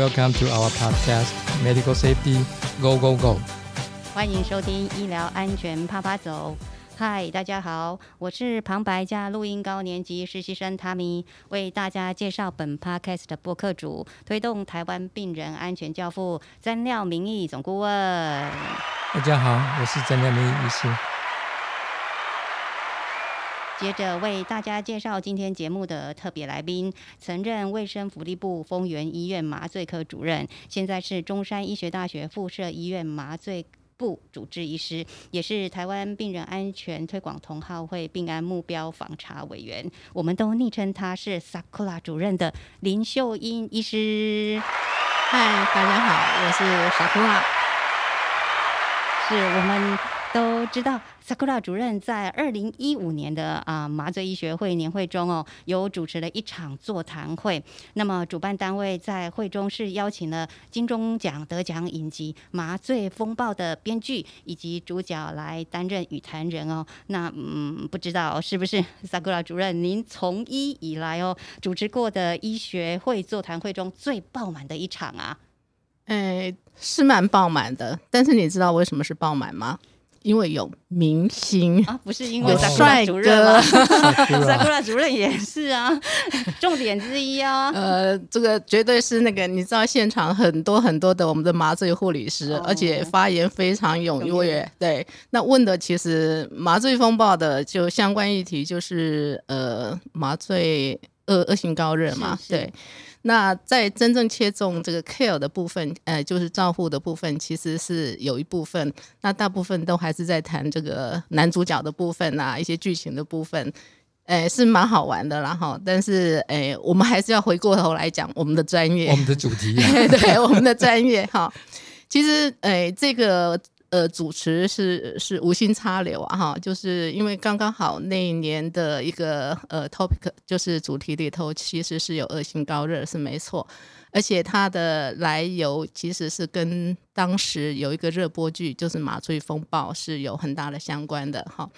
Welcome to our podcast, Medical Safety Go Go Go. 欢迎收听医疗安全啪啪走。嗨，大家好，我是旁白加录音高年级实习生 Tammy，为大家介绍本 podcast 的播客主，推动台湾病人安全教父曾廖明义总顾问。大家好，我是曾廖明义医师。接着为大家介绍今天节目的特别来宾，曾任卫生福利部丰原医院麻醉科主任，现在是中山医学大学附设医院麻醉部主治医师，也是台湾病人安全推广同好会病安目标访查委员。我们都昵称他是 Sakura 主任的林秀英医师。嗨，大家好，我是 Sakura。是我们。都知道，Sakura 主任在二零一五年的啊麻醉医学会年会中哦，有主持了一场座谈会。那么主办单位在会中是邀请了金钟奖得奖影集《麻醉风暴》的编剧以及主角来担任语坛人哦。那嗯，不知道 是不是 Sakura 主任您从医以来哦主持过的医学会座谈会中最爆满的一场啊？哎，是蛮爆满的。但是你知道为什么是爆满吗？因为有明星啊，不是因为帅哥，萨库拉主任也是啊，重点之一啊。呃，这个绝对是那个，你知道现场很多很多的我们的麻醉护理师，而且发言非常踊跃。对，那问的其实麻醉风暴的就相关议题就是呃麻醉恶恶性高热嘛，对。那在真正切中这个 care 的部分，呃，就是照护的部分，其实是有一部分，那大部分都还是在谈这个男主角的部分啊，一些剧情的部分，诶，是蛮好玩的，啦哈，但是，诶，我们还是要回过头来讲我们的专业，我们的主题，对，我们的专业，哈，其实，诶，这个。呃，主持是是无心插柳啊，哈，就是因为刚刚好那一年的一个呃 topic，就是主题里头其实是有恶性高热是没错，而且它的来由其实是跟当时有一个热播剧就是麻醉风暴是有很大的相关的哈。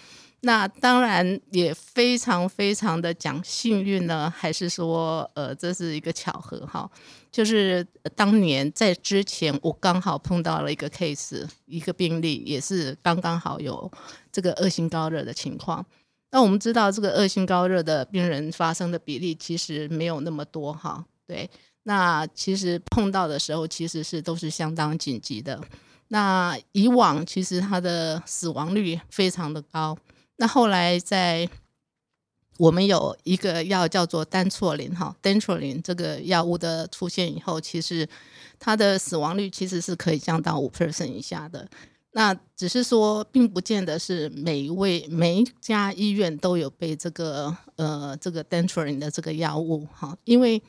那当然也非常非常的讲幸运呢，还是说呃这是一个巧合哈？就是当年在之前我刚好碰到了一个 case，一个病例也是刚刚好有这个恶性高热的情况。那我们知道这个恶性高热的病人发生的比例其实没有那么多哈，对。那其实碰到的时候其实是都是相当紧急的。那以往其实它的死亡率非常的高。那后来在我们有一个药叫做单唑林哈 d a n t r o l i n 这个药物的出现以后，其实它的死亡率其实是可以降到五 percent 以下的。那只是说，并不见得是每一位每一家医院都有被这个呃这个 d a n t r o l i n 的这个药物哈，因为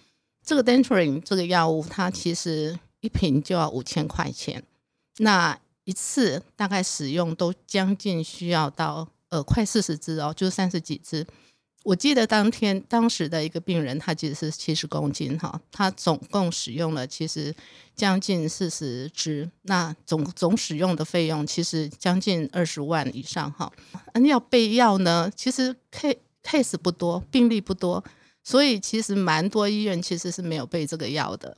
这个 d a n t r o l i n 这个药物它其实一瓶就要五千块钱，那一次大概使用都将近需要到。呃，快四十支哦，就是三十几支。我记得当天当时的一个病人，他其实是七十公斤哈，他总共使用了其实将近四十支，那总总使用的费用其实将近二十万以上哈。那要备药呢，其实 case 不多，病例不多，所以其实蛮多医院其实是没有备这个药的。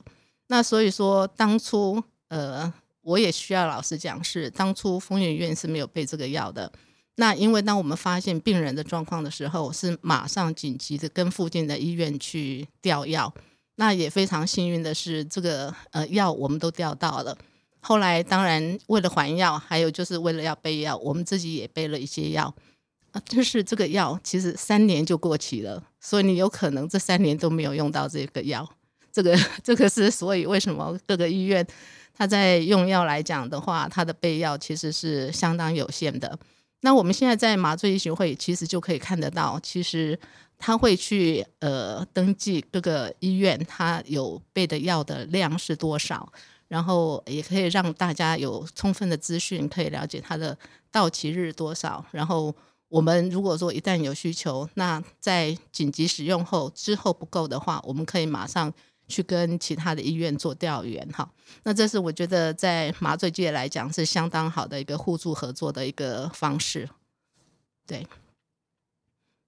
那所以说，当初呃，我也需要老实讲，是当初丰原院是没有备这个药的。那因为当我们发现病人的状况的时候，是马上紧急的跟附近的医院去调药。那也非常幸运的是，这个呃药我们都调到了。后来当然为了还药，还有就是为了要备药，我们自己也备了一些药。啊，就是这个药其实三年就过期了，所以你有可能这三年都没有用到这个药。这个这个是所以为什么各个医院他在用药来讲的话，它的备药其实是相当有限的。那我们现在在麻醉医学会，其实就可以看得到，其实他会去呃登记各个医院，他有备的药的量是多少，然后也可以让大家有充分的资讯，可以了解它的到期日多少。然后我们如果说一旦有需求，那在紧急使用后之后不够的话，我们可以马上。去跟其他的医院做调研，哈，那这是我觉得在麻醉界来讲是相当好的一个互助合作的一个方式。对，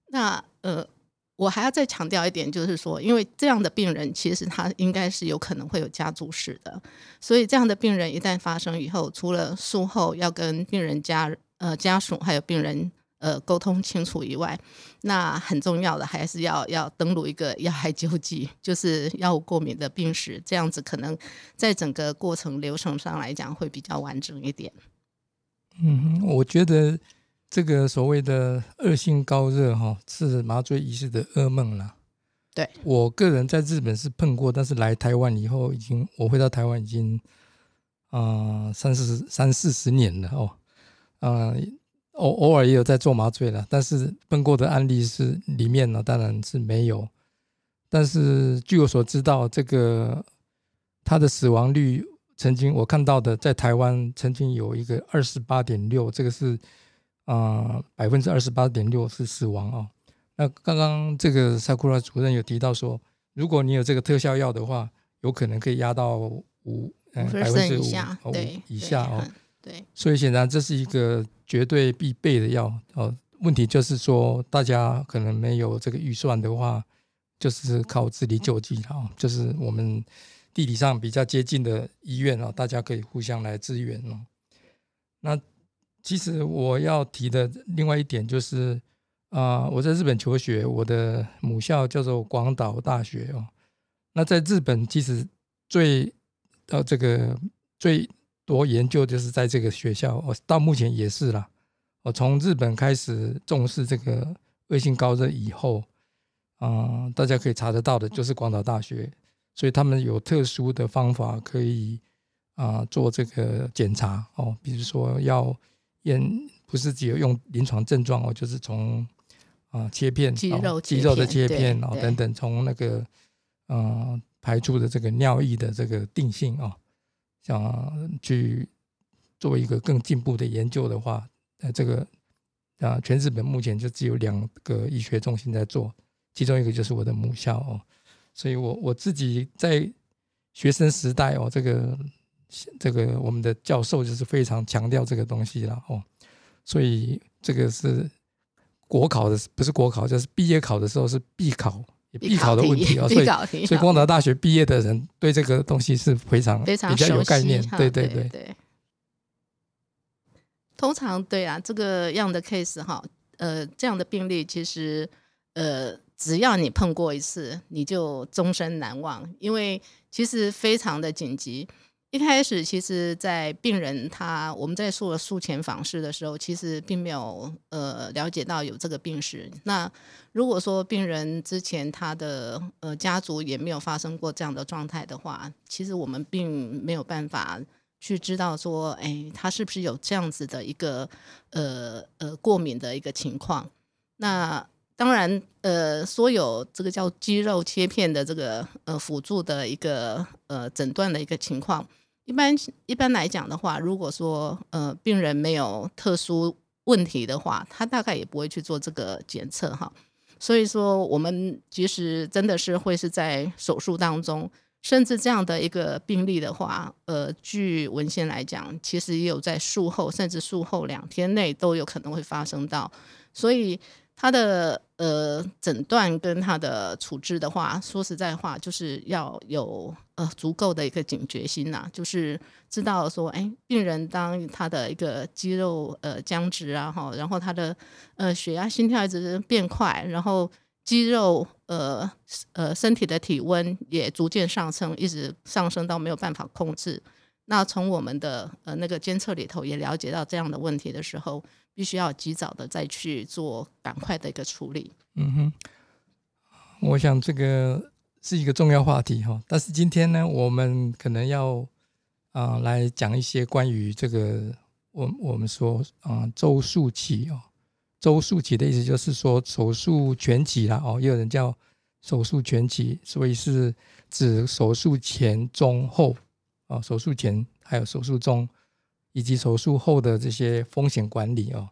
那呃，我还要再强调一点，就是说，因为这样的病人其实他应该是有可能会有家族史的，所以这样的病人一旦发生以后，除了术后要跟病人家呃家属还有病人呃沟通清楚以外，那很重要的还是要要登录一个药害救济，就是药物过敏的病史，这样子可能在整个过程流程上来讲会比较完整一点。嗯，我觉得。这个所谓的恶性高热哈，是麻醉医师的噩梦了。对我个人在日本是碰过，但是来台湾以后，已经我回到台湾已经啊三四十三四十年了哦，啊偶偶尔也有在做麻醉了，但是碰过的案例是里面呢，当然是没有。但是据我所知道，这个他的死亡率曾经我看到的，在台湾曾经有一个二十八点六，这个是。啊，百分之二十八点六是死亡哦。那刚刚这个萨库拉主任有提到说，如果你有这个特效药的话，有可能可以压到五嗯百分之五对以下哦。所以显然这是一个绝对必备的药哦。问题就是说，大家可能没有这个预算的话，就是靠自力救济了。就是我们地理上比较接近的医院哦，大家可以互相来支援哦。那。其实我要提的另外一点就是，啊，我在日本求学，我的母校叫做广岛大学哦。那在日本，其实最呃这个最多研究就是在这个学校，我到目前也是啦。我从日本开始重视这个恶性高热以后，啊，大家可以查得到的就是广岛大学，所以他们有特殊的方法可以啊做这个检查哦，比如说要。验不是只有用临床症状哦，就是从啊切片肌肉肌肉的切片哦等等，从那个呃排出的这个尿液的这个定性哦，想去做一个更进步的研究的话，呃这个啊全日本目前就只有两个医学中心在做，其中一个就是我的母校哦，所以我我自己在学生时代哦这个。这个我们的教授就是非常强调这个东西了哦，所以这个是国考的，不是国考，就是毕业考的时候是必考，必考的问题啊。所以，所以光达大学毕业的人对这个东西是非常非常比较有概念。对对对对。通常对啊，这个样的 case 哈，呃，这样的病例其实呃，只要你碰过一次，你就终身难忘，因为其实非常的紧急。一开始，其实，在病人他我们在做术前访视的时候，其实并没有呃了解到有这个病史。那如果说病人之前他的呃家族也没有发生过这样的状态的话，其实我们并没有办法去知道说，哎，他是不是有这样子的一个呃呃过敏的一个情况。那当然，呃，所有这个叫肌肉切片的这个呃辅助的一个呃诊断的一个情况。一般一般来讲的话，如果说呃病人没有特殊问题的话，他大概也不会去做这个检测哈。所以说，我们其实真的是会是在手术当中，甚至这样的一个病例的话，呃，据文献来讲，其实也有在术后，甚至术后两天内都有可能会发生到，所以。他的呃诊断跟他的处置的话，说实在话，就是要有呃足够的一个警觉心呐，就是知道说，哎，病人当他的一个肌肉呃僵直啊，哈，然后他的呃血压、心跳一直变快，然后肌肉呃呃身体的体温也逐渐上升，一直上升到没有办法控制。那从我们的呃那个监测里头也了解到这样的问题的时候。必须要及早的再去做赶快的一个处理。嗯哼，我想这个是一个重要话题哈。但是今天呢，我们可能要啊来讲一些关于这个我我们说啊周数期哦，周数期的意思就是说手术全期了哦，也有人叫手术全期，所以是指手术前、中、后啊，手术前还有手术中。以及手术后的这些风险管理哦，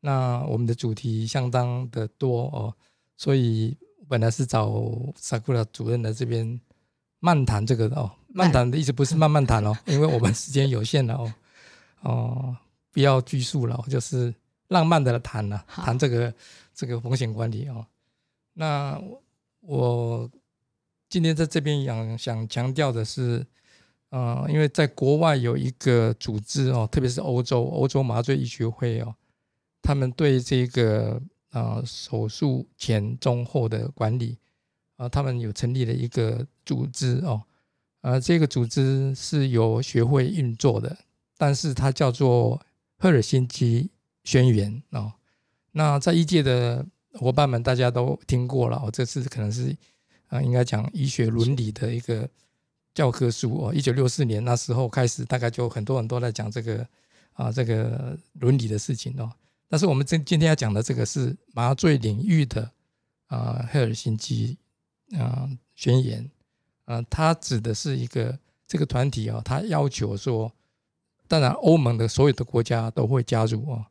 那我们的主题相当的多哦，所以本来是找萨库拉主任来这边漫谈这个的哦，漫谈的意思不是 慢慢谈哦，因为我们时间有限了哦，哦，不要拘束了，就是浪漫的谈了，谈这个这个风险管理哦。那我今天在这边想想强调的是，呃，因为在国外有一个组织哦，特别是欧洲欧洲麻醉医学会哦，他们对这个呃手术前、中、后的管理啊，他们有成立了一个组织哦，呃，这个组织是由学会运作的，但是它叫做赫尔辛基宣言哦。那在医界的伙伴们，大家都听过了哦。这次可能是啊，应该讲医学伦理的一个教科书哦。一九六四年那时候开始，大概就很多人都在讲这个啊，这个伦理的事情哦。但是我们今今天要讲的这个是麻醉领域的啊，赫尔辛基啊宣言啊，它指的是一个这个团体啊，它要求说，当然欧盟的所有的国家都会加入哦。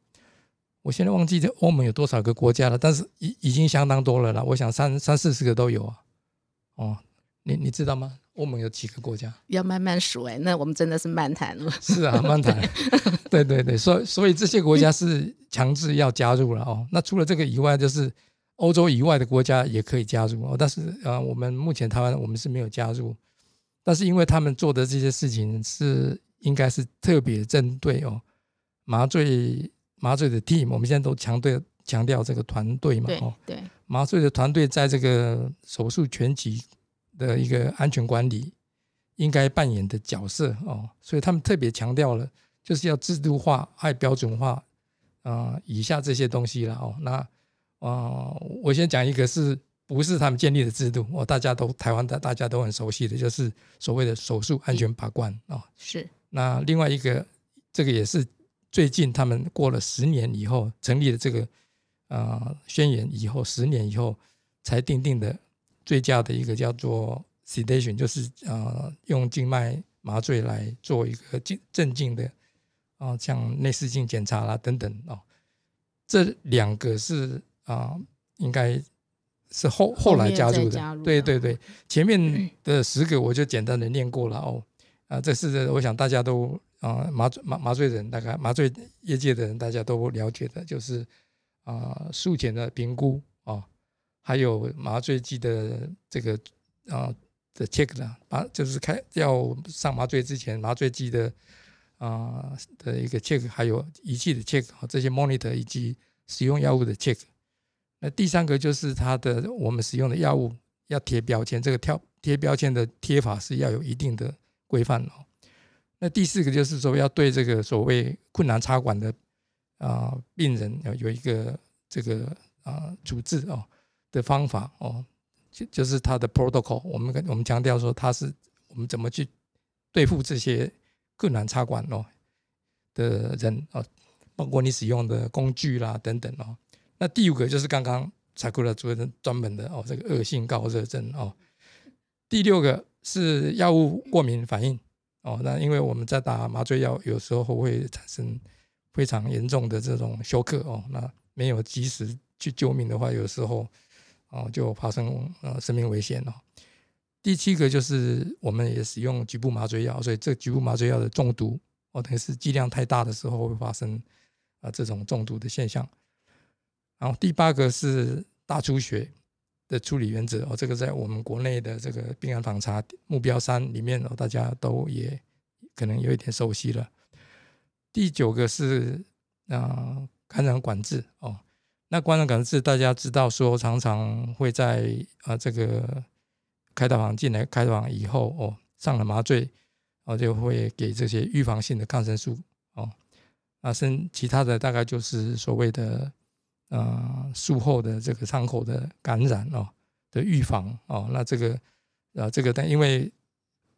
我现在忘记这欧盟有多少个国家了，但是已已经相当多了啦。我想三三四十个都有啊。哦，你你知道吗？欧盟有几个国家？要慢慢数哎，那我们真的是漫谈了。是啊，漫谈。对对对，所以所以这些国家是强制要加入了哦。那除了这个以外，就是欧洲以外的国家也可以加入哦。但是呃，我们目前台湾我们是没有加入，但是因为他们做的这些事情是应该是特别针对哦麻醉。麻醉的 team，我们现在都强调强调这个团队嘛，哦，对，麻醉的团队在这个手术全局的一个安全管理应该扮演的角色哦，所以他们特别强调了，就是要制度化、爱标准化啊，以下这些东西了哦。那啊，我先讲一个是不是他们建立的制度？哦，大家都台湾的大家都很熟悉的，就是所谓的手术安全把关啊。是。那另外一个，这个也是。最近他们过了十年以后成立的这个呃宣言以后十年以后才定定的最佳的一个叫做 sedation，就是呃用静脉麻醉来做一个静镇静的啊像内视镜检查啦等等哦，这两个是啊应该是后后来加入的，对对对，前面的十个我就简单的念过了哦。啊这是我想大家都。啊，麻醉麻麻醉人大概麻醉业界的人大家都了解的，就是啊术前的评估啊，还有麻醉剂的这个啊的 check 的，麻就是开要上麻醉之前麻醉剂的啊的一个 check，还有仪器的 check 啊这些 monitor 以及使用药物的 check。那第三个就是它的我们使用的药物要贴标签，这个贴贴标签的贴法是要有一定的规范哦。那第四个就是说，要对这个所谓困难插管的啊病人要有一个这个啊处置哦的方法哦，就就是他的 protocol。我们跟我们强调说，他是我们怎么去对付这些困难插管哦的人哦，包括你使用的工具啦等等哦。那第五个就是刚刚查库拉主任专门的哦，这个恶性高热症哦。第六个是药物过敏反应。哦，那因为我们在打麻醉药，有时候会产生非常严重的这种休克哦，那没有及时去救命的话，有时候哦就发生呃生命危险哦。第七个就是我们也使用局部麻醉药，所以这局部麻醉药的中毒哦，等于是剂量太大的时候会发生啊这种中毒的现象。然后第八个是大出血。的处理原则哦，这个在我们国内的这个病案访查目标三里面哦，大家都也可能有一点熟悉了。第九个是啊感染管制哦，那感染管制大家知道说常常会在啊这个开刀房进来开刀房以后哦上了麻醉哦就会给这些预防性的抗生素哦，那甚其他的大概就是所谓的。呃，术后的这个伤口的感染哦的预防哦，那这个呃这个，但因为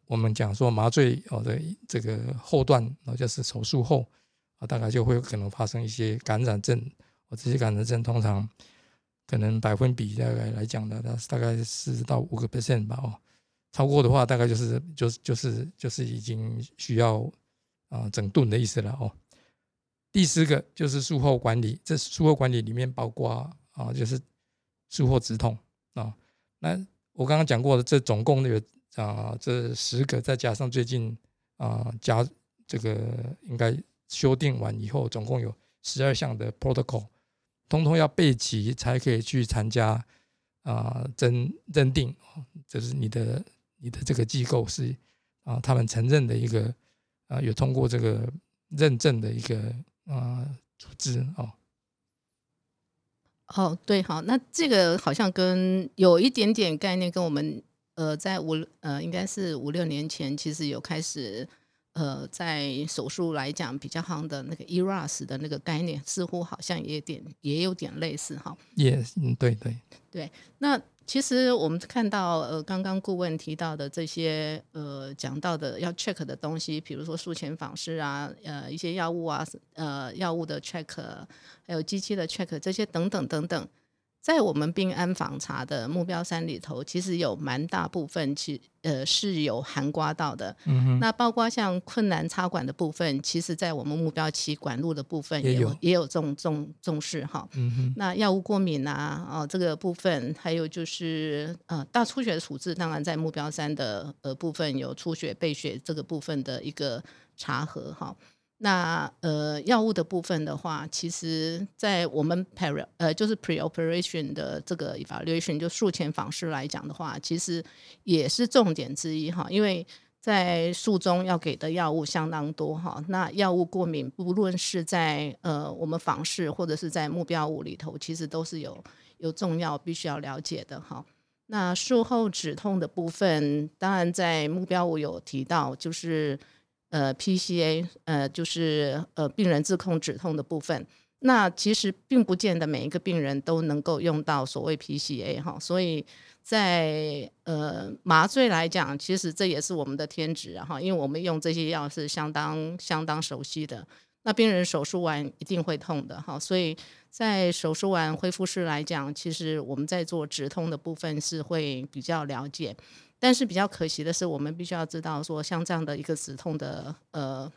我们讲说麻醉哦的这个后段哦，就是手术后啊，大概就会可能发生一些感染症，我这些感染症通常可能百分比大概来讲的，它大概四到五个 percent 吧哦，超过的话大概就是就是就是就是已经需要啊整顿的意思了哦。第四个就是术后管理，这术后管理里面包括啊，就是术后止痛啊。那我刚刚讲过的，这总共有啊，这十个再加上最近啊加这个应该修订完以后，总共有十二项的 protocol，通通要备齐才可以去参加啊认认定，就是你的你的这个机构是啊他们承认的一个啊有通过这个认证的一个啊组织哦。哦，对，好，那这个好像跟有一点点概念，跟我们呃在五呃应该是五六年前，其实有开始。呃，在手术来讲比较夯的那个 ERAS 的那个概念，似乎好像也点也有点类似哈。也嗯，对对对。那其实我们看到呃，刚刚顾问提到的这些呃讲到的要 check 的东西，比如说术前访视啊，呃一些药物啊，呃药物的 check，还有机器的 check 这些等等等等。在我们病安访查的目标三里头，其实有蛮大部分，其呃是有含刮到的。嗯那包括像困难插管的部分，其实在我们目标期管路的部分也有也有重重重视哈。嗯那药物过敏啊，哦这个部分，还有就是呃大出血的处置，当然在目标三的呃部分有出血备血这个部分的一个查核哈。那呃，药物的部分的话，其实，在我们 pre 呃就是 pre-operation 的这个 evaluation 就术前访视来讲的话，其实也是重点之一哈，因为在术中要给的药物相当多哈。那药物过敏，不论是在呃我们访视或者是在目标物里头，其实都是有有重要必须要了解的哈。那术后止痛的部分，当然在目标物有提到，就是。呃，PCA，呃，就是呃，病人自控止痛的部分。那其实并不见得每一个病人都能够用到所谓 PCA 哈，所以在呃麻醉来讲，其实这也是我们的天职哈，因为我们用这些药是相当相当熟悉的。那病人手术完一定会痛的哈，所以在手术完恢复室来讲，其实我们在做止痛的部分是会比较了解。但是比较可惜的是，我们必须要知道说，像这样的一个止痛的呃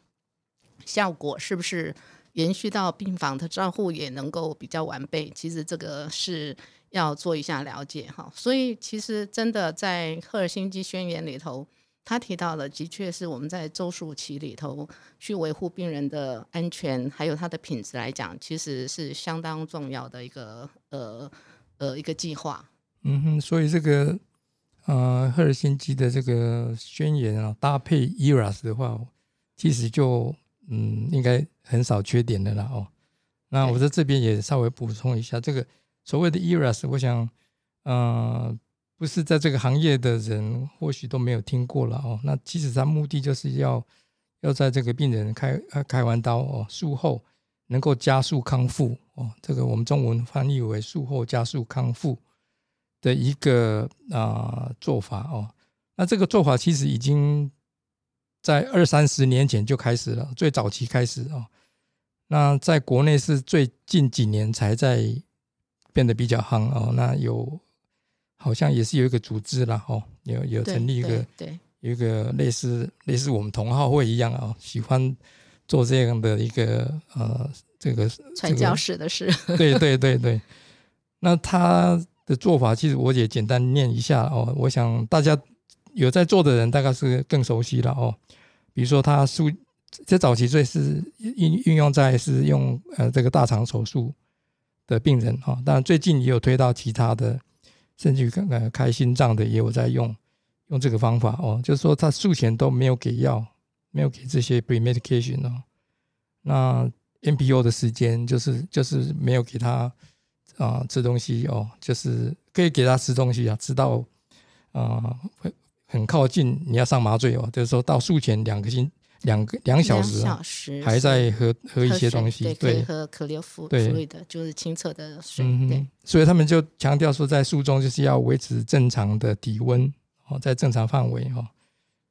效果，是不是延续到病房的照护也能够比较完备？其实这个是要做一下了解哈。所以其实真的在赫尔辛基宣言里头，他提到的的确是我们在周数期里头去维护病人的安全，还有他的品质来讲，其实是相当重要的一个呃呃一个计划。嗯哼，所以这个。呃，赫尔辛基的这个宣言啊，搭配 ERAS 的话，其实就嗯，应该很少缺点的啦哦。那我在这边也稍微补充一下，这个所谓的 ERAS，我想，呃，不是在这个行业的人或许都没有听过了哦。那其实它目的就是要要在这个病人开开完刀哦，术后能够加速康复哦。这个我们中文翻译为术后加速康复。的一个啊做法哦，那这个做法其实已经在二三十年前就开始了，最早期开始哦。那在国内是最近几年才在变得比较夯哦。那有好像也是有一个组织了哦，有有成立一个对有一个类似类似我们同好会一样哦，喜欢做这样的一个呃这个传教士的事。对对对对，那他。的做法其实我也简单念一下哦，我想大家有在做的人大概是更熟悉了哦。比如说他术在早期最是运运用在是用呃这个大肠手术的病人哈，当然最近也有推到其他的，甚至于呃开心脏的也有在用用这个方法哦，就是说他术前都没有给药，没有给这些 pre medication 哦，那 NPO 的时间就是就是没有给他。啊，吃东西哦，就是可以给他吃东西啊，吃到啊会很靠近你要上麻醉哦，就是说到术前两个星两个两小时，小时还在喝喝一些东西，对，喝可流服对的，就是清澈的水，对。所以他们就强调说，在术中就是要维持正常的体温哦，在正常范围哦。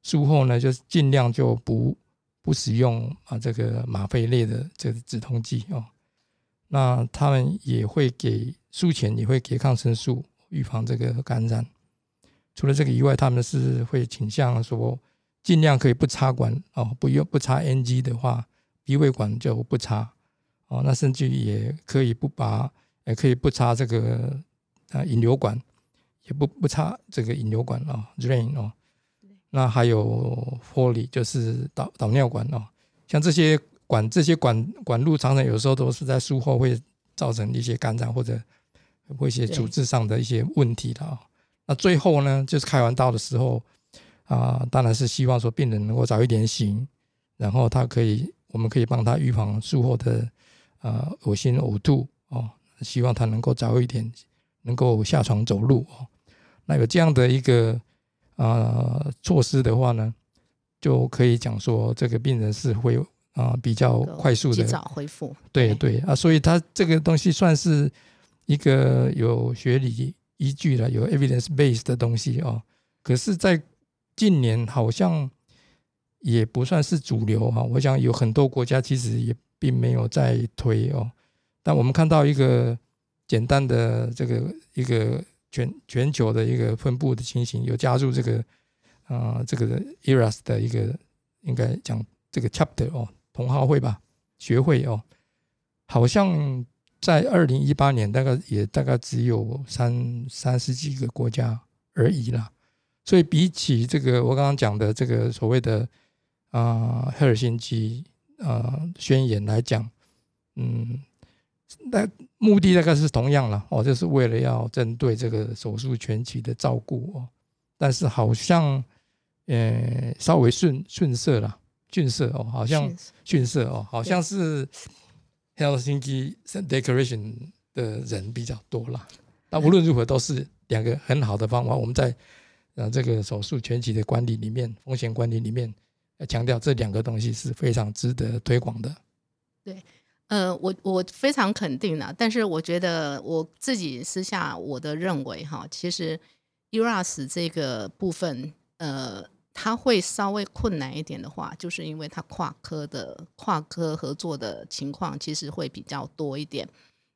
术后呢，就尽量就不不使用啊这个吗啡类的这个止痛剂哦。那他们也会给术前也会给抗生素，预防这个感染。除了这个以外，他们是会倾向说，尽量可以不插管哦，不用不插 NG 的话，鼻胃管就不插哦。那甚至也可以不拔，也可以不插这个啊引流管，也不不插这个引流管哦，drain 哦。那还有 Foley 就是导导尿管哦，像这些。管这些管管路常常有时候都是在术后会造成一些感染或者或一些对组织上的一些问题的啊。那最后呢，就是开完刀的时候啊，当然是希望说病人能够早一点醒，然后他可以，我们可以帮他预防术后的呃恶心呕吐哦，希望他能够早一点能够下床走路哦。那有这样的一个呃措施的话呢，就可以讲说这个病人是会啊、比较快速的及早恢复。对对啊，所以它这个东西算是一个有学理依据的、有 evidence base 的东西哦。可是，在近年好像也不算是主流哈、我想有很多国家其实也并没有在推哦。但我们看到一个简单的这个一个全全球的一个分布的情形，有加入这个呃这个 ERAS 的一个应该讲这个 chapter 哦，同好会吧，学会哦，好像在二零一八年大概也大概只有三三十几个国家而已啦。所以比起这个我刚刚讲的这个所谓的啊、赫尔辛基啊宣言来讲，嗯，那目的大概是同样了哦，就是为了要针对这个手术全期的照顾哦，但是好像呃稍微逊逊色了，逊色哦，好像是逊色哦，好像是 Helsinki Declaration 的人比较多啦。那无论如何，都是两个很好的方法。我们在呃这个手术全期的管理里面，风险管理里面，要强调这两个东西是非常值得推广的。对呃，我我非常肯定的，但是我觉得我自己私下我的认为哈，其实 ERAS 这个部分，呃，它会稍微困难一点的话，就是因为它跨科的跨科合作的情况其实会比较多一点。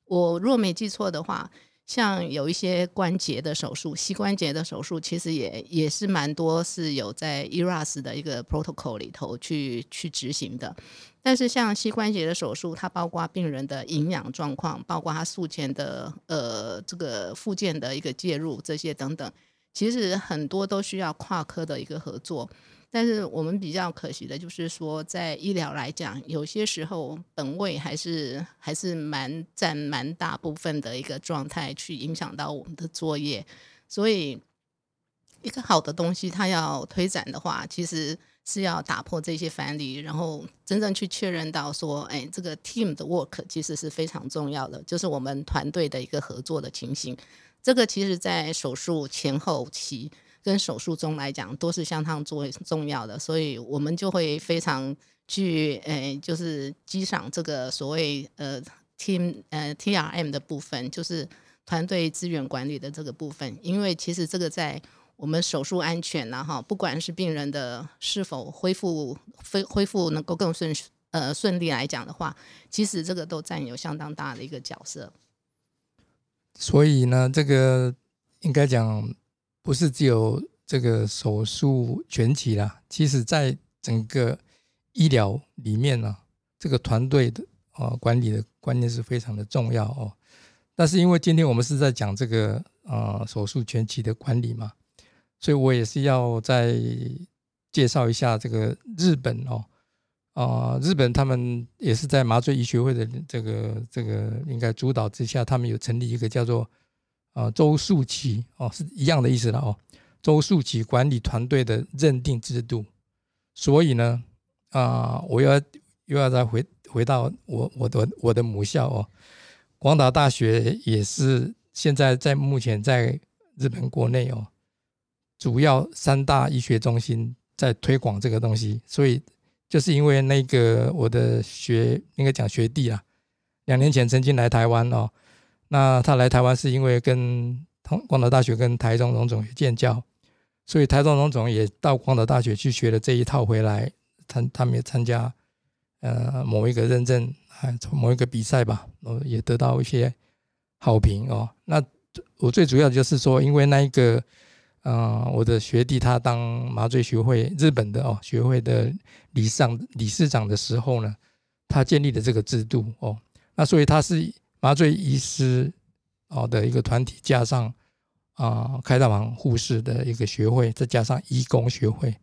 我若没记错的话，像有一些关节的手术，膝关节的手术，其实也也是蛮多是有在 ERAS 的一个 protocol 里头去去执行的。但是像膝关节的手术，它包括病人的营养状况，包括他术前的呃这个附件的一个介入这些等等，其实很多都需要跨科的一个合作。但是我们比较可惜的就是说，在医疗来讲，有些时候本位还是还是蛮占蛮大部分的一个状态，去影响到我们的作业。所以，一个好的东西，它要推展的话，其实是要打破这些藩篱，然后真正去确认到说，哎，这个 team 的 work 其实是非常重要的，就是我们团队的一个合作的情形。这个其实，在手术前后期跟手术中来讲，都是相当重重要的，所以我们就会非常去，诶，就是激赏这个所谓呃 team 呃 TRM 的部分，就是团队资源管理的这个部分，因为其实这个在我们手术安全然后不管是病人的是否恢复恢恢复能够更顺呃顺利来讲的话，其实这个都占有相当大的一个角色。所以呢，这个应该讲不是只有这个手术全期啦，其实在整个医疗里面呢、这个团队的啊、管理的观念是非常的重要哦。但是因为今天我们是在讲这个呃手术全期的管理嘛，所以我也是要再介绍一下这个日本哦。啊、日本他们也是在麻醉医学会的这个这个应该主导之下，他们有成立一个叫做啊周数期哦，是一样的意思了哦。周数期管理团队的认定制度，所以呢啊、我要又要再回回到我我的我的母校哦，广岛大学也是现在在目前在日本国内哦，主要三大医学中心在推广这个东西，所以。就是因为那个我的学应该讲学弟啊，两年前曾经来台湾哦，那他来台湾是因为跟同广岛大学跟台中荣总有建教，所以台中荣总也到广岛大学去学了这一套回来，他他们也参加呃某一个认证，啊，从某一个比赛吧，呃也得到一些好评哦。那我最主要就是说，因为那一个。嗯、我的学弟他当麻醉学会日本的哦学会的理事长理事长的时候呢，他建立了这个制度哦，那所以他是麻醉医师哦的一个团体，加上啊、开大房护士的一个学会，再加上医工学会，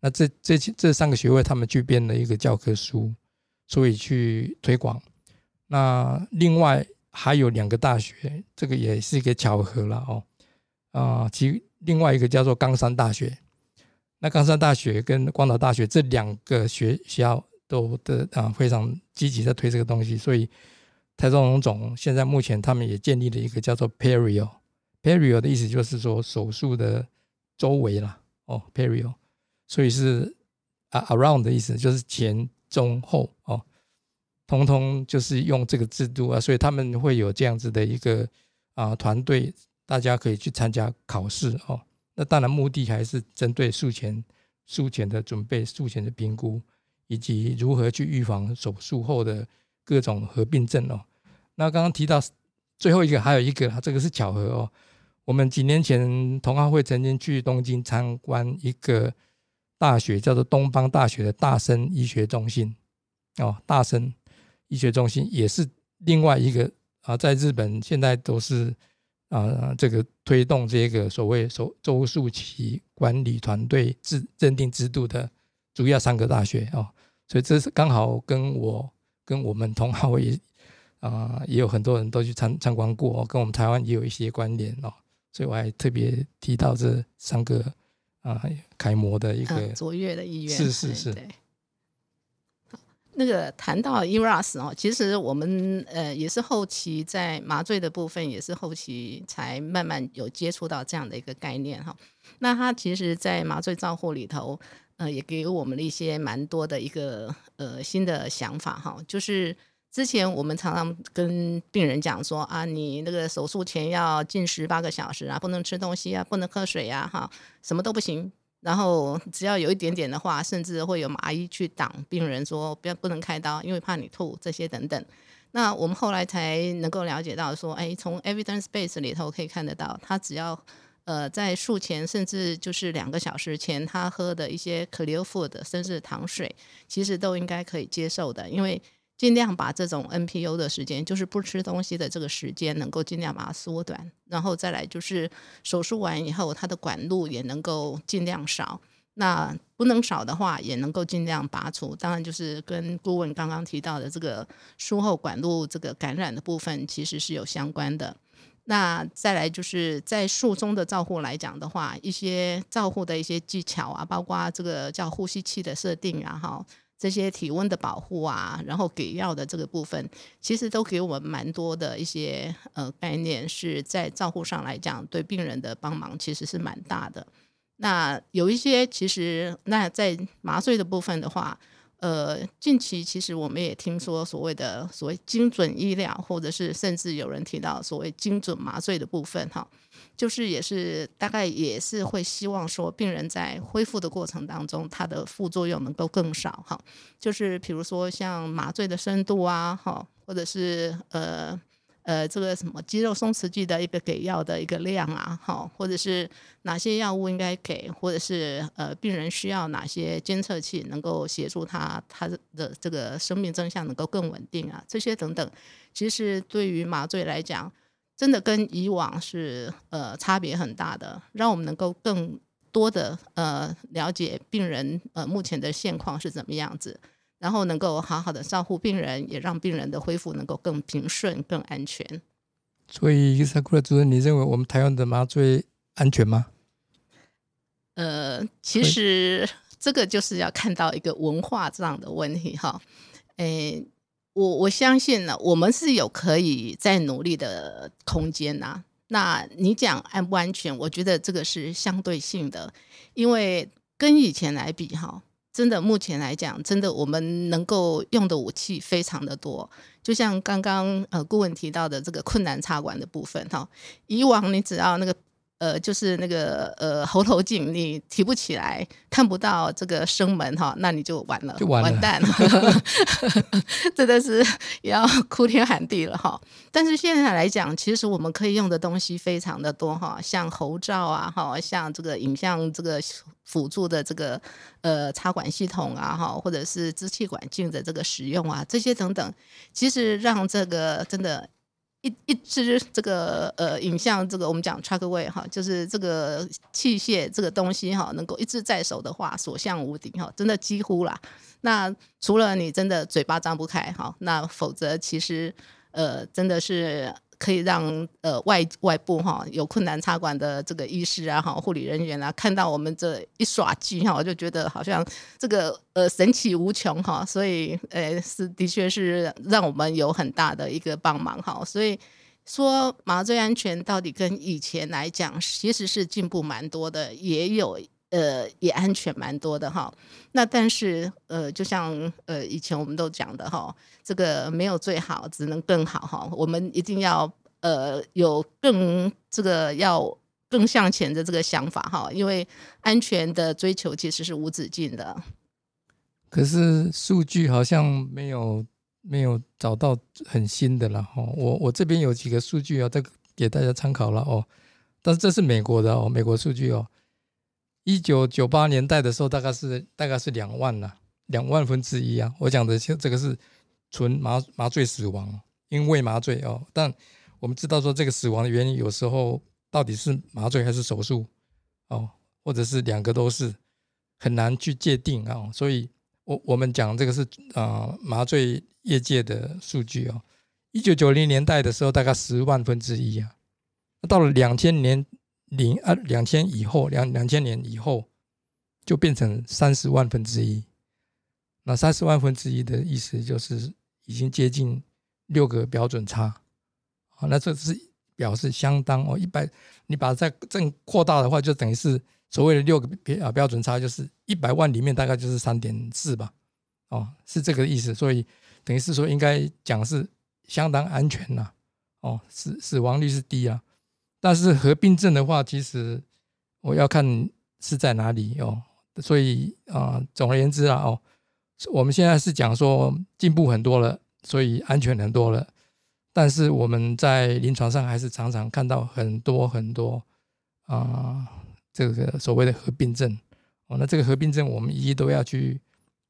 那这这这三个学会他们去编了一个教科书，所以去推广。那另外还有两个大学，这个也是一个巧合了哦。啊，其另外一个叫做冈山大学，那冈山大学跟光岛大学这两个学校都的啊非常积极在推这个东西，所以台中荣总现在目前他们也建立了一个叫做 Perio，Perio 的意思就是说手术的周围啦，哦 Perio，所以是啊 around 的意思就是前中后哦。通通就是用这个制度啊，所以他们会有这样子的一个啊团队，大家可以去参加考试哦。那当然目的还是针对术前、术前的准备、术前的评估，以及如何去预防手术后的各种合并症哦。那刚刚提到最后一个，还有一个，这个是巧合哦。我们几年前同行会曾经去东京参观一个大学，叫做东方大学的大生医学中心哦，大生。医学中心也是另外一个啊，在日本现在都是啊，这个推动这个所谓手周树奇管理团队制认定制度的主要三个大学哦，所以这是刚好跟我跟我们同行也啊，也有很多人都去参参观过，跟我们台湾也有一些关联哦，所以我还特别提到这三个啊楷模的一个卓越的意愿，是是是。那个谈到 ERAS 哦，其实我们呃也是后期在麻醉的部分，也是后期才慢慢有接触到这样的一个概念哈。那它其实，在麻醉照护里头，呃，也给我们了一些蛮多的一个呃新的想法哈。就是之前我们常常跟病人讲说啊，你那个手术前要禁食八个小时啊，不能吃东西啊，不能喝水啊，哈，什么都不行。然后只要有一点点的话，甚至会有麻医去挡病人，说不要不能开刀，因为怕你吐这些等等。那我们后来才能够了解到，说哎，从 evidence base 里头可以看得到，他只要呃在术前，甚至就是两个小时前，他喝的一些 clear food，甚至糖水，其实都应该可以接受的，因为。尽量把这种 NPU 的时间，就是不吃东西的这个时间，能够尽量把它缩短。然后再来就是手术完以后，它的管路也能够尽量少。那不能少的话，也能够尽量拔除。当然，就是跟顾问刚刚提到的这个术后管路这个感染的部分，其实是有相关的。那再来就是在术中的照护来讲的话，一些照护的一些技巧啊，包括这个叫呼吸器的设定啊，哈。这些体温的保护啊，然后给药的这个部分，其实都给我们蛮多的一些呃概念，是在照护上来讲，对病人的帮忙其实是蛮大的。那有一些其实，那在麻醉的部分的话。呃，近期其实我们也听说所谓的所谓精准医疗，或者是甚至有人提到所谓精准麻醉的部分，哈，就是也是大概也是会希望说病人在恢复的过程当中，它的副作用能够更少，哈，就是比如说像麻醉的深度啊，哈，或者是呃。呃，这个什么肌肉松弛剂的一个给药的一个量啊，哈，或者是哪些药物应该给，或者是呃，病人需要哪些监测器能够协助他他的这个生命真相能够更稳定啊，这些等等，其实对于麻醉来讲，真的跟以往是呃差别很大的，让我们能够更多的呃了解病人呃目前的现况是怎么样子。然后能够好好的照顾病人，也让病人的恢复能够更平顺、更安全。所以，伊萨库拉主任，你认为我们台湾的麻醉安全吗？呃，其实这个就是要看到一个文化这样的问题哈。诶，我我相信呢，我们是有可以再努力的空间呐。那你讲安不安全？我觉得这个是相对性的，因为跟以前来比哈。真的，目前来讲，真的我们能够用的武器非常的多。就像刚刚呃顾问提到的这个困难插管的部分哈，以往你只要那个。呃，就是那个呃喉头镜，你提不起来，看不到这个声门哈，那你就完了，就完完蛋了，真的是要哭天喊地了哈。但是现在来讲，其实我们可以用的东西非常的多哈，像喉罩啊，哈，像这个影像这个辅助的这个呃插管系统啊，哈，或者是支气管镜的这个使用啊，这些等等，其实让这个真的。一一支这个呃影像，这个我们讲 t r a c k a w a y 哈，就是这个器械这个东西哈，能够一直在手的话，所向无敌哈，真的几乎啦。那除了你真的嘴巴张不开哈，那否则其实呃，真的是可以让呃外外部哈有困难插管的这个医师啊哈护理人员啊看到我们这一耍技哈，我就觉得好像这个呃神奇无穷哈，所以呃是的确是让我们有很大的一个帮忙哈，所以说麻醉安全到底跟以前来讲其实是进步蛮多的，也有。呃，也安全蛮多的哈。那但是呃，就像呃以前我们都讲的哈，这个没有最好，只能更好哈。我们一定要呃有更这个要更向前的这个想法哈，因为安全的追求其实是无止境的。可是数据好像没有没有找到很新的了哈。我我这边有几个数据啊，再给大家参考了哦。但是这是美国的哦，美国数据哦。一九九八年代的时候，大概是大概是两万了，两万分之一啊。我讲的这个是纯麻麻醉死亡，因为麻醉哦。但我们知道说这个死亡的原因有时候到底是麻醉还是手术哦，或者是两个都是很难去界定啊。所以，我我们讲这个是啊麻醉业界的数据哦。一九九零年代的时候，大概十万分之一啊。那到了两千年。零二两千以后，两两千年以后就变成三十万分之一。那三十万分之一的意思就是已经接近六个标准差。啊，那这是表示相当哦，一百你把它再正扩大的话，就等于是所谓的六个标啊标准差，就是一百万里面大概就是三点四吧。哦，是这个意思。所以等于是说，应该讲是相当安全呐。哦，死死亡率是低啊。但是合并症的话，其实我要看是在哪里哦。所以啊，总而言之啊，哦，我们现在是讲说进步很多了，所以安全很多了。但是我们在临床上还是常常看到很多很多啊，这个所谓的合并症哦。那这个合并症，我们一一都要去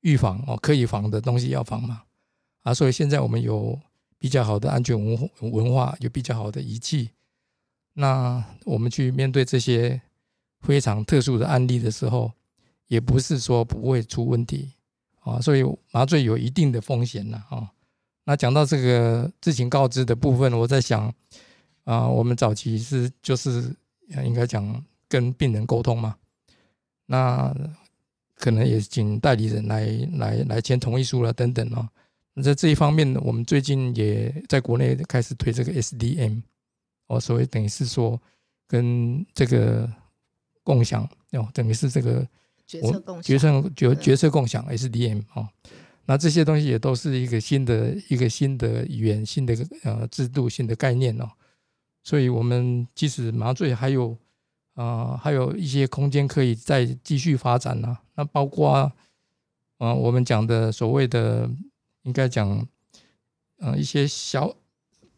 预防哦，可以防的东西要防嘛啊。所以现在我们有比较好的安全文文化，有比较好的仪器。那我们去面对这些非常特殊的案例的时候，也不是说不会出问题啊，所以麻醉有一定的风险呢啊。那讲到这个知情告知的部分，我在想啊，我们早期是就是应该讲跟病人沟通嘛，那可能也请代理人来来来签同意书了等等啊。在这一方面，我们最近也在国内开始推这个 SDM。哦，所以等于是说，跟这个共享哦，等于是这个决策共决策决决策共享 SDM 哦，那这些东西也都是一个新的一个新的语言、新的呃制度、新的概念哦。所以，我们即使麻醉还有啊，还有一些空间可以再继续发展呢。那包括啊，我们讲的所谓的应该讲呃一些小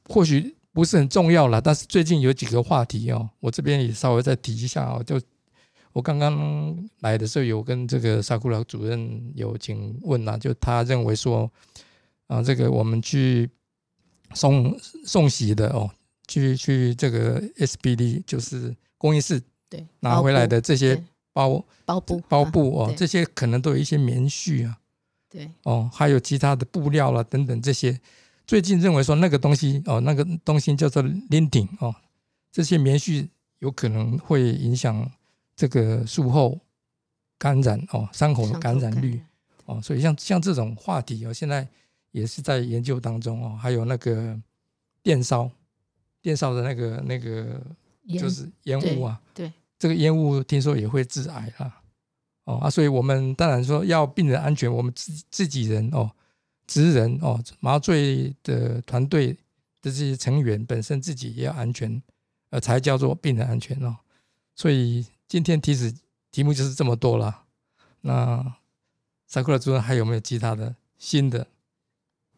或许。不是很重要了，但是最近有几个话题哦，我这边也稍微再提一下哦。就我刚刚来的时候，有跟这个沙库拉主任有请问呐，就他认为说啊，这个我们去送送洗的哦，去去这个 SBD 就是公益室对拿回来的这些包包布包布哦，这些可能都有一些棉絮啊，对哦，还有其他的布料啦等等这些。最近认为说那个东西哦，那个东西叫做 linding 哦，这些棉絮有可能会影响这个术后感染哦，伤口的感染率哦，所以像像这种话题哦，现在也是在研究当中哦。还有那个电烧，电烧的那个那个就是烟雾啊，对，这个烟雾听说也会致癌啊，哦啊，所以我们当然说要病人安全，我们自自己人哦。职人哦，麻醉的团队的这些成员本身自己也要安全，呃，才叫做病人安全哦。所以今天题子题目就是这么多了。那萨库拉主任还有没有其他的新的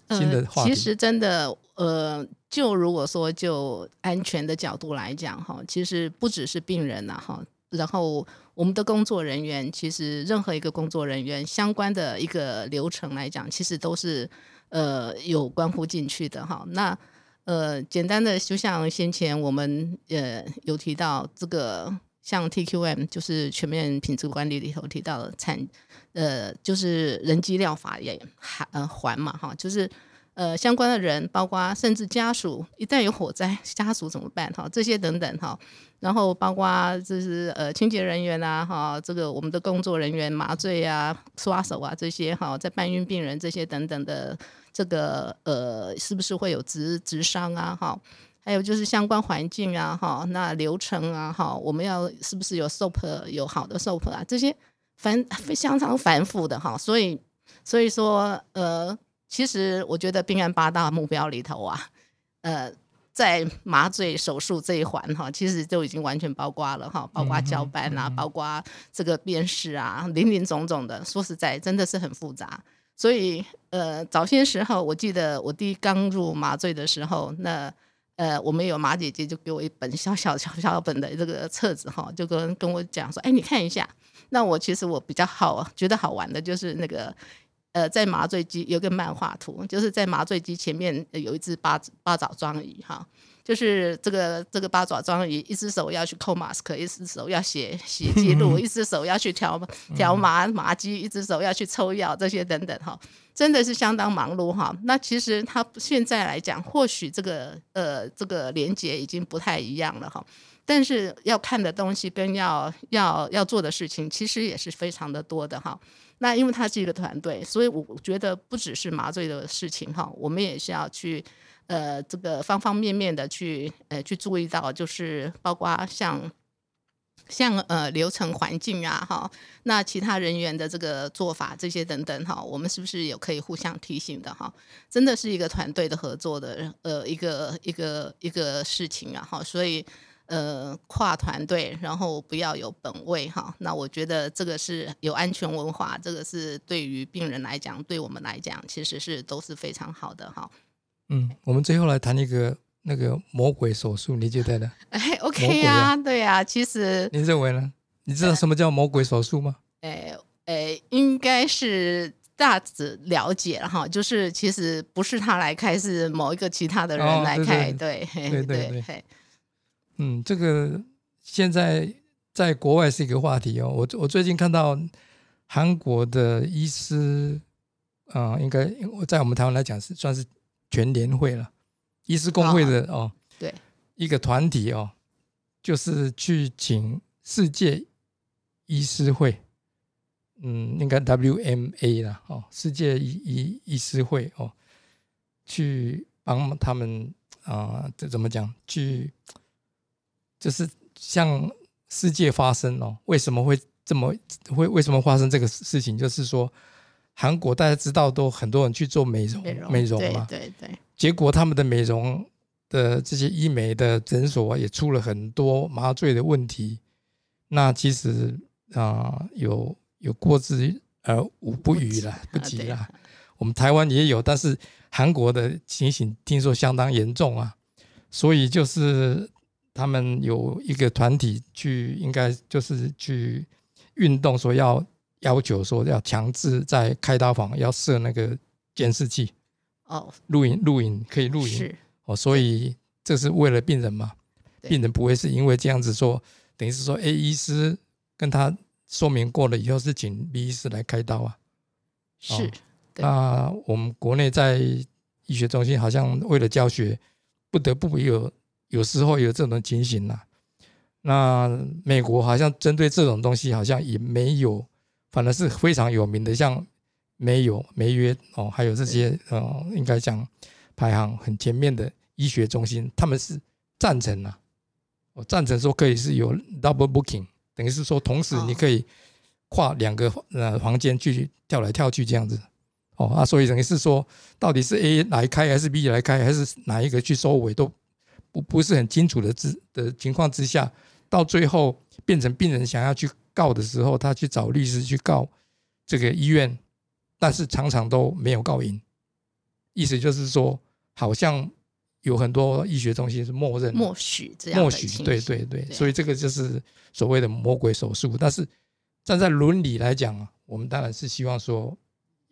新的话题？其实真的，呃，就如果说就安全的角度来讲哈，其实不只是病人呐哈。然后，我们的工作人员其实任何一个工作人员相关的一个流程来讲，其实都是呃有关乎进去的哈。那呃，简单的就像先前我们呃有提到这个，像 TQM 就是全面品质管理里头提到的产呃，就是人机疗法也还呃环嘛哈，就是。呃相关的人，包括甚至家属，一旦有火灾，家属怎么办？哈，这些等等哈。然后包括就是呃清洁人员啊，哈，这个我们的工作人员麻醉啊、刷手啊这些哈，在搬运病人这些等等的这个呃，是不是会有职职伤啊？哈，还有就是相关环境啊，哈，那流程啊，哈，我们要是不是有 SOP 有好的 SOP 啊？这些繁非常繁复的哈，所以所以说呃，其实我觉得病案八大目标里头啊，呃。在麻醉手术这一环哈，其实就已经完全包括了哈，包括交班啊，包括这个辨识啊，林林总总的。说实在，真的是很复杂。所以呃，早些时候，我记得我第一刚入麻醉的时候，那呃，我们有马姐姐就给我一本小小小小本的这个册子哈，就跟跟我讲说，哎，你看一下。那我其实我比较好觉得好玩的就是那个。呃，在麻醉机有个漫画图，就是在麻醉机前面有一只八八爪章鱼哈，就是这个这个八爪章鱼，一只手要去扣马斯克，一只手要写写记录，一只手要去调调麻麻机，一只手要去抽药，这些等等哈，真的是相当忙碌哈。那其实他现在来讲，或许这个呃这个连接已经不太一样了哈，但是要看的东西跟要要要做的事情，其实也是非常的多的哈。那因为它是一个团队，所以我觉得不只是麻醉的事情哈，我们也是要去呃这个方方面面的去呃去注意到，就是包括像像呃流程环境啊哈，那其他人员的这个做法这些等等哈，我们是不是有可以互相提醒的哈？真的是一个团队的合作的呃一个一个一个事情啊哈，所以。呃，跨团队，然后不要有本位哈。那我觉得这个是有安全文化，这个是对于病人来讲，对我们来讲，其实是都是非常好的哈。嗯，我们最后来谈一个那个魔鬼手术，你觉得呢？哎，OK 呀，对呀，其实你认为呢？你知道什么叫魔鬼手术吗？哎哎，应该是大致了解了哈，就是其实不是他来开，是某一个其他的人来开，对对对对。嗯，这个现在在国外是一个话题哦。我我最近看到韩国的医师啊，应该我在我们台湾来讲是算是全联会了，医师工会的哦，对，一个团体哦，就是去请世界医师会，嗯，应该 WMA 了哦，世界医医医师会哦，去帮他们啊，这怎么讲去？就是向世界发生哦，为什么会这么会？为什么发生这个事情？就是说，韩国大家知道都很多人去做美容美容嘛，对对。结果他们的美容的这些医美的诊所也出了很多麻醉的问题。那其实啊，有有过之而无不语了，不及了。我们台湾也有，但是韩国的情形听说相当严重啊，所以就是。他们有一个团体去，应该就是去运动，说要要求说要强制在开刀房要设那个监视器哦，录影录影可以录影。是。哦，所以这是为了病人嘛，病人不会是因为这样子说，等于是说 A 医师跟他说明过了以后是请 B 医师来开刀啊，是那我们国内在医学中心好像为了教学不得不有。有时候有这种情形呐，那美国好像针对这种东西好像也没有，反而是非常有名的，像没有梅约哦，还有这些呃，应该讲排行很前面的医学中心，他们是赞成啊，我赞成说可以是有 double booking，等于是说同时你可以跨两个呃房间去跳来跳去这样子。哦啊，所以等于是说到底是 A 来开还是 B 来开，还是哪一个去收尾都。不不是很清楚的之的情况之下，到最后变成病人想要去告的时候，他去找律师去告这个医院，但是常常都没有告赢。意思就是说，好像有很多医学中心是默认、默许这样默许，对对对，所以这个就是所谓的魔鬼手术。但是站在伦理来讲啊，我们当然是希望说，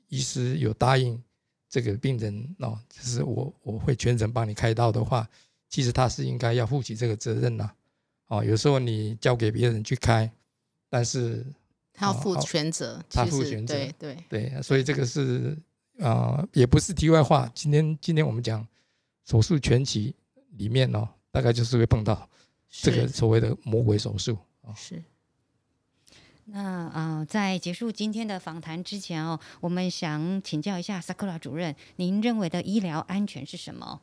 医师有答应这个病人哦，就是我我会全程帮你开刀的话。其实他是应该要负起这个责任呐，哦，有时候你交给别人去开，但是他要负全责，他负全责，对对对，所以这个是啊、也不是题外话。今天今天我们讲手术全期里面哦，大概就是会碰到这个所谓的魔鬼手术啊。是那呃，在结束今天的访谈之前哦，我们想请教一下 Sakura 主任，您认为的医疗安全是什么？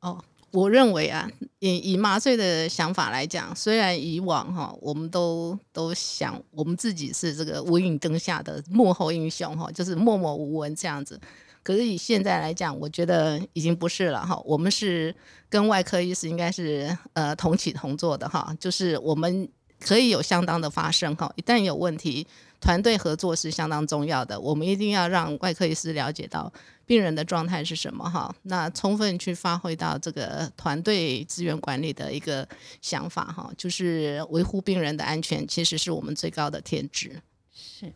哦，我认为啊，以以麻醉的想法来讲，虽然以往哈，我们都都想我们自己是这个无影灯下的幕后英雄哈，就是默默无闻这样子。可是以现在来讲，我觉得已经不是了哈。我们是跟外科医师应该是呃同起同坐的哈，就是我们可以有相当的发声哈。一旦有问题，团队合作是相当重要的。我们一定要让外科医师了解到病人的状态是什么哈，那充分去发挥到这个团队资源管理的一个想法哈，就是维护病人的安全，其实是我们最高的天职。是。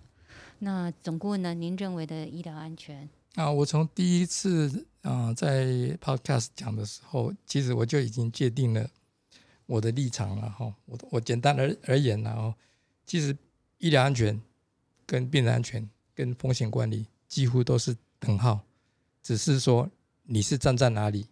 那总顾问呢？您认为的医疗安全？啊，我从第一次啊、在 podcast 讲的时候，其实我就已经界定了我的立场了哈。我我简单而而言然后，其实医疗安全跟病人安全跟风险管理几乎都是等号，只是说你是站在哪里，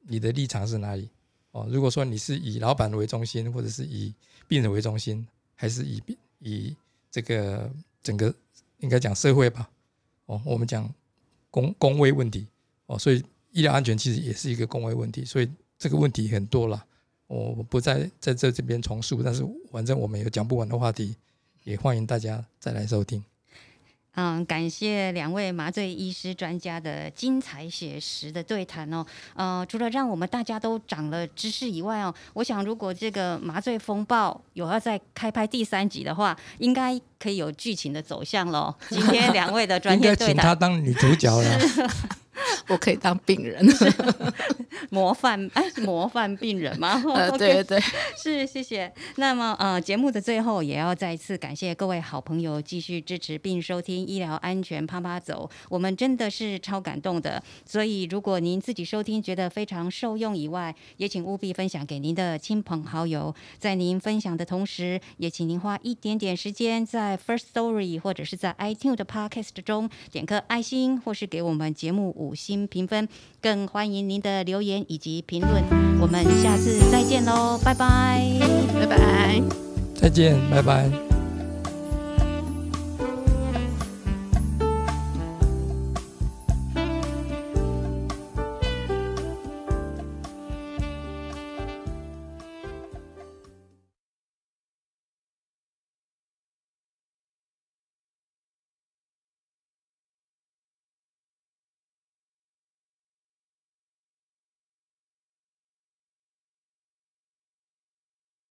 你的立场是哪里哦。如果说你是以老板为中心，或者是以病人为中心，还是以以这个整个应该讲社会吧，哦，我们讲。公公卫问题哦，所以医疗安全其实也是一个公卫问题，所以这个问题很多了，我不在在这这边重述，但是反正我们有讲不完的话题，也欢迎大家再来收听。嗯，感谢两位麻醉医师专家的精彩写实的对谈哦。呃，除了让我们大家都长了知识以外哦，我想如果这个麻醉风暴有要再开拍第三集的话，应该可以有剧情的走向喽。今天两位的专应该请她业对谈，当女主角了。我可以当病人，模范哎，模范病人吗？呃，对对对，是，谢谢。那么，呃，节目的最后也要再一次感谢各位好朋友继续支持并收听医疗安全啪啪走，我们真的是超感动的。所以，如果您自己收听觉得非常受用以外，也请务必分享给您的亲朋好友。在您分享的同时，也请您花一点点时间在 First Story 或者是在 iTunes 的 Podcast 中点颗爱心，或是给我们节目五星评分。更欢迎您的留言以及评论。我们下次再见喽，拜拜。拜拜。再见，拜拜。